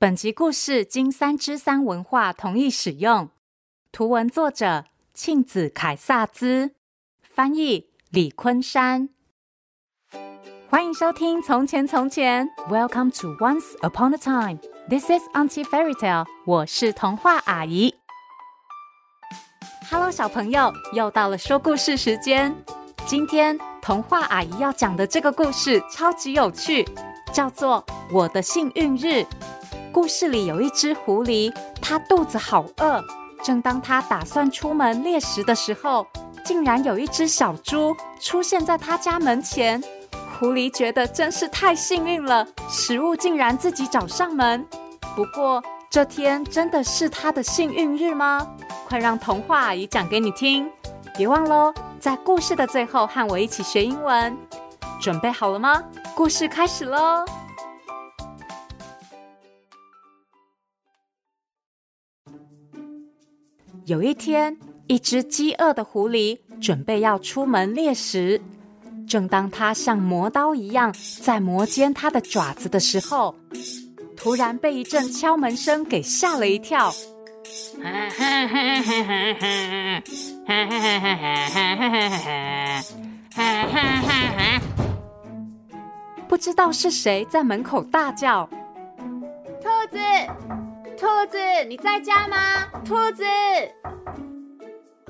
本集故事经三之三文化同意使用，图文作者庆子凯萨兹，翻译李昆山。欢迎收听《从前从前》，Welcome to Once Upon a Time。This is Auntie Fairy Tale。我是童话阿姨。Hello，小朋友，又到了说故事时间。今天童话阿姨要讲的这个故事超级有趣，叫做《我的幸运日》。故事里有一只狐狸，它肚子好饿。正当它打算出门猎食的时候，竟然有一只小猪出现在它家门前。狐狸觉得真是太幸运了，食物竟然自己找上门。不过这天真的是它的幸运日吗？快让童话阿姨讲给你听。别忘喽，在故事的最后和我一起学英文。准备好了吗？故事开始喽！有一天，一只饥饿的狐狸准备要出门猎食。正当它像磨刀一样在磨尖它的爪子的时候，突然被一阵敲门声给吓了一跳。不知道是谁在门口大叫：“兔子！”兔子，你在家吗？兔子，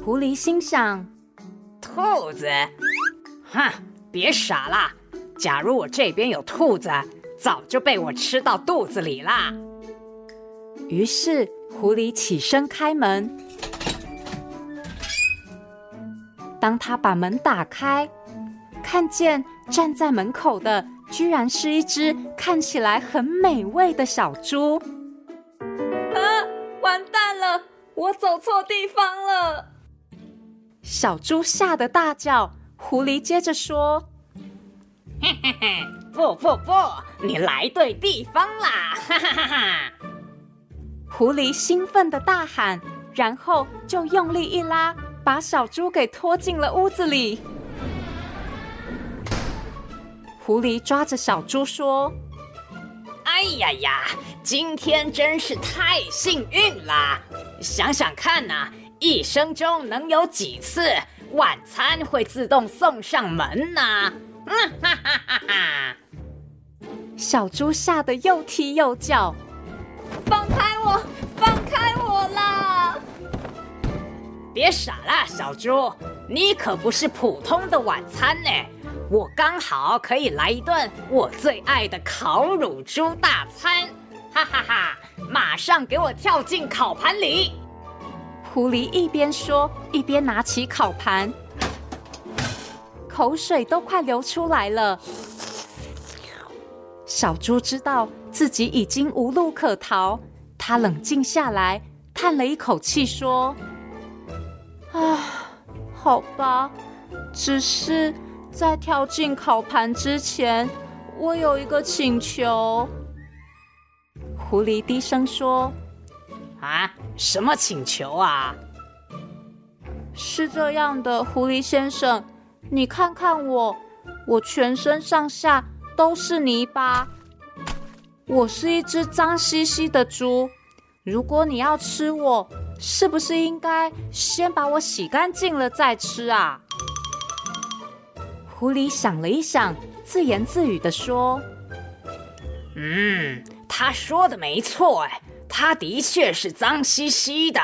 狐狸心想：兔子，哼，别傻了！假如我这边有兔子，早就被我吃到肚子里啦。于是，狐狸起身开门。当他把门打开，看见站在门口的，居然是一只看起来很美味的小猪。我走错地方了！小猪吓得大叫。狐狸接着说：“嘿嘿嘿，不不不，你来对地方啦！”哈哈哈哈！狐狸兴奋的大喊，然后就用力一拉，把小猪给拖进了屋子里。狐狸抓着小猪说。哎呀呀，今天真是太幸运啦！想想看呐、啊，一生中能有几次晚餐会自动送上门呢？嗯哈哈哈哈！小猪吓得又踢又叫，放开我，放开我啦！别傻啦，小猪，你可不是普通的晚餐呢。我刚好可以来一顿我最爱的烤乳猪大餐，哈哈哈！马上给我跳进烤盘里。狐狸一边说，一边拿起烤盘，口水都快流出来了。小猪知道自己已经无路可逃，他冷静下来，叹了一口气说：“啊，好吧，只是……”在跳进烤盘之前，我有一个请求。狐狸低声说：“啊，什么请求啊？”是这样的，狐狸先生，你看看我，我全身上下都是泥巴，我是一只脏兮兮的猪。如果你要吃我，是不是应该先把我洗干净了再吃啊？狐狸想了一想，自言自语地说：“嗯，他说的没错，哎，他的确是脏兮兮的。”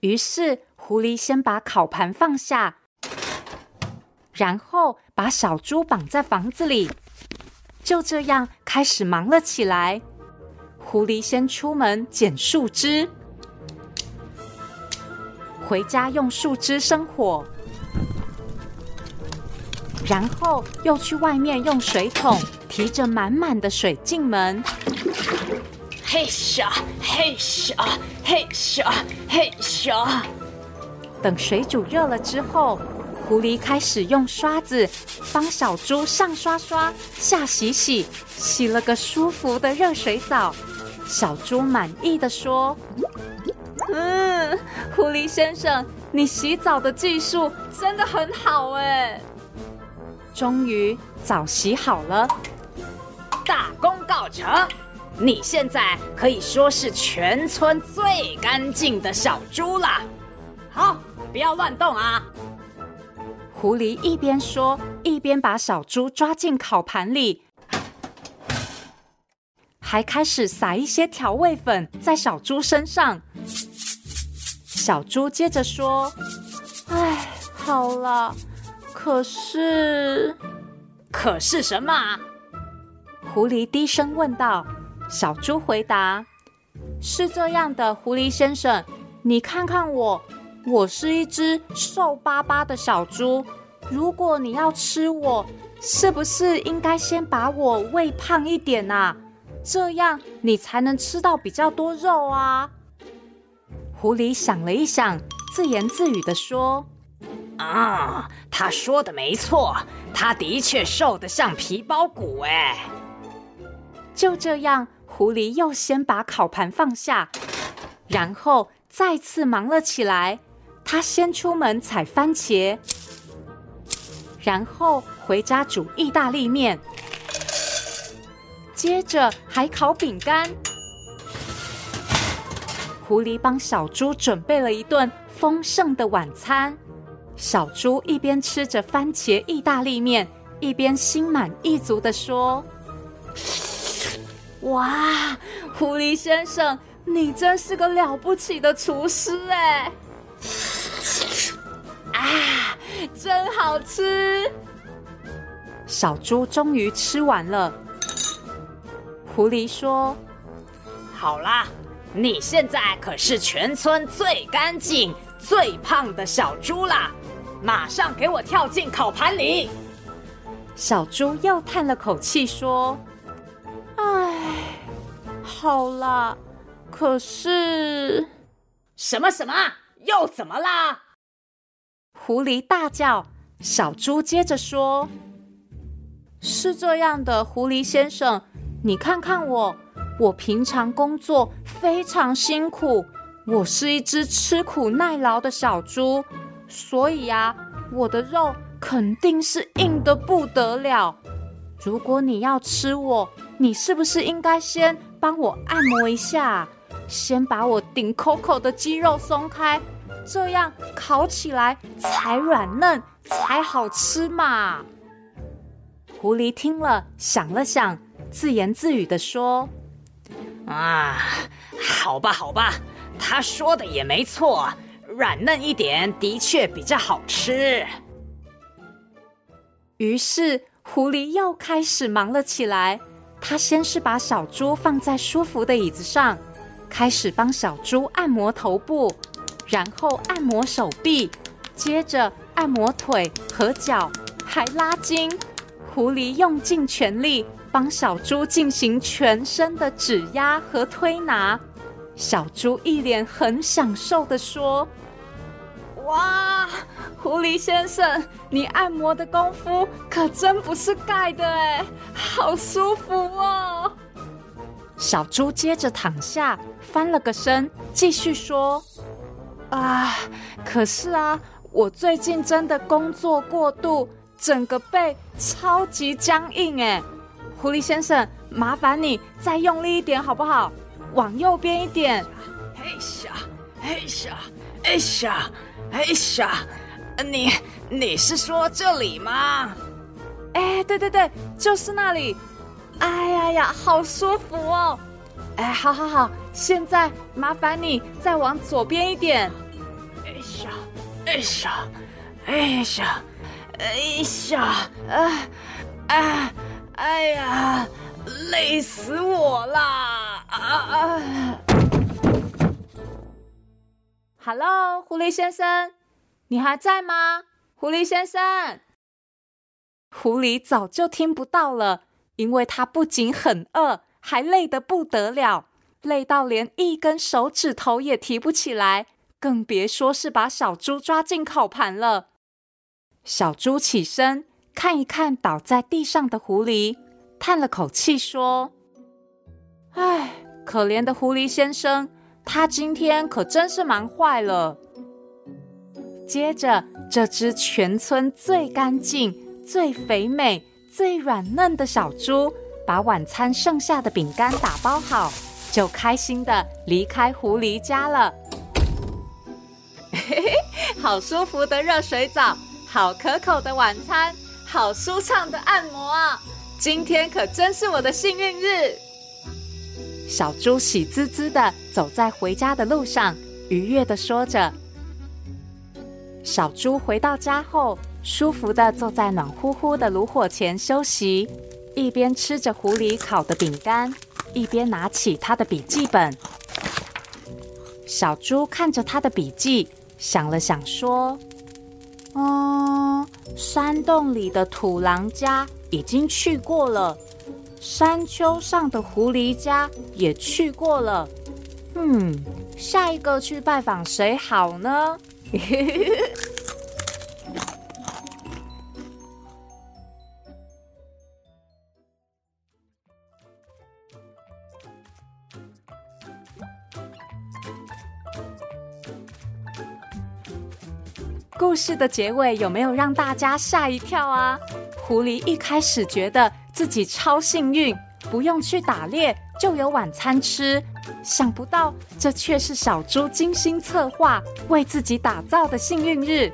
于是，狐狸先把烤盘放下，然后把小猪绑在房子里，就这样开始忙了起来。狐狸先出门捡树枝，回家用树枝生火。然后又去外面用水桶提着满满的水进门。嘿咻嘿咻嘿咻嘿咻。等水煮热了之后，狐狸开始用刷子帮小猪上刷刷下洗洗，洗了个舒服的热水澡。小猪满意的说：“嗯，狐狸先生，你洗澡的技术真的很好哎。”终于澡洗好了，大功告成！你现在可以说是全村最干净的小猪了。好，不要乱动啊！狐狸一边说，一边把小猪抓进烤盘里，还开始撒一些调味粉在小猪身上。小猪接着说：“哎，好了，可是……可是什么？”狐狸低声问道。小猪回答：“是这样的，狐狸先生，你看看我。”我是一只瘦巴巴的小猪，如果你要吃我，是不是应该先把我喂胖一点啊？这样你才能吃到比较多肉啊。狐狸想了一想，自言自语地说：“啊，他说的没错，他的确瘦得像皮包骨哎。”就这样，狐狸又先把烤盘放下，然后再次忙了起来。他先出门采番茄，然后回家煮意大利面，接着还烤饼干。狐狸帮小猪准备了一顿丰盛的晚餐。小猪一边吃着番茄意大利面，一边心满意足的说：“哇，狐狸先生，你真是个了不起的厨师哎！”啊，真好吃！小猪终于吃完了。狐狸说：“好啦，你现在可是全村最干净、最胖的小猪啦！马上给我跳进烤盘里。”小猪又叹了口气说：“唉，好啦，可是……什么什么？又怎么啦？”狐狸大叫，小猪接着说：“是这样的，狐狸先生，你看看我，我平常工作非常辛苦，我是一只吃苦耐劳的小猪，所以啊，我的肉肯定是硬的不得了。如果你要吃我，你是不是应该先帮我按摩一下，先把我顶口口的肌肉松开？”这样烤起来才软嫩，才好吃嘛！狐狸听了，想了想，自言自语地说：“啊，好吧，好吧，他说的也没错，软嫩一点的确比较好吃。”于是，狐狸又开始忙了起来。他先是把小猪放在舒服的椅子上，开始帮小猪按摩头部。然后按摩手臂，接着按摩腿和脚，还拉筋。狐狸用尽全力帮小猪进行全身的指压和推拿。小猪一脸很享受地说：“哇，狐狸先生，你按摩的功夫可真不是盖的哎，好舒服哦。”小猪接着躺下，翻了个身，继续说。啊，可是啊，我最近真的工作过度，整个背超级僵硬哎。狐狸先生，麻烦你再用力一点好不好？往右边一点。哎呀，哎呀，哎呀，哎呀，你你是说这里吗？哎，对对对，就是那里。哎呀呀，好舒服哦。哎，好好好，现在麻烦你再往左边一点。哎呀，哎呀，哎呀，哎呀，啊啊，哎呀，累死我啦！啊啊！Hello，狐狸先生，你还在吗？狐狸先生，狐狸早就听不到了，因为它不仅很饿。还累得不得了，累到连一根手指头也提不起来，更别说是把小猪抓进烤盘了。小猪起身看一看倒在地上的狐狸，叹了口气说：“唉，可怜的狐狸先生，它今天可真是忙坏了。”接着，这只全村最干净、最肥美、最软嫩的小猪。把晚餐剩下的饼干打包好，就开心的离开狐狸家了。嘿嘿，好舒服的热水澡，好可口的晚餐，好舒畅的按摩啊！今天可真是我的幸运日。小猪喜滋滋的走在回家的路上，愉悦的说着。小猪回到家后，舒服的坐在暖乎乎的炉火前休息，一边吃着狐狸烤的饼干，一边拿起他的笔记本。小猪看着他的笔记，想了想说：“嗯，山洞里的土狼家已经去过了。”山丘上的狐狸家也去过了，嗯，下一个去拜访谁好呢？故事的结尾有没有让大家吓一跳啊？狐狸一开始觉得。自己超幸运，不用去打猎就有晚餐吃。想不到这却是小猪精心策划、为自己打造的幸运日。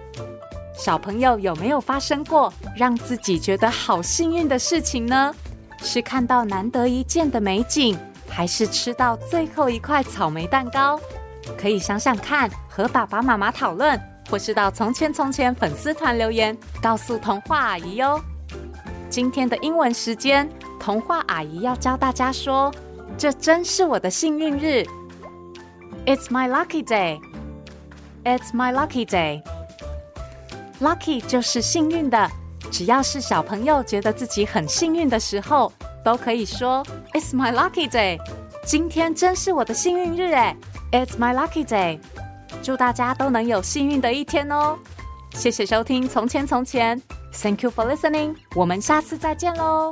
小朋友有没有发生过让自己觉得好幸运的事情呢？是看到难得一见的美景，还是吃到最后一块草莓蛋糕？可以想想看，和爸爸妈妈讨论，或是到从前从前粉丝团留言，告诉童话阿姨哟。今天的英文时间，童话阿姨要教大家说：“这真是我的幸运日。” It's my lucky day. It's my lucky day. Lucky 就是幸运的，只要是小朋友觉得自己很幸运的时候，都可以说 It's my lucky day。今天真是我的幸运日诶，It's my lucky day。祝大家都能有幸运的一天哦！谢谢收听《从前从前》。Thank you for listening。我们下次再见喽。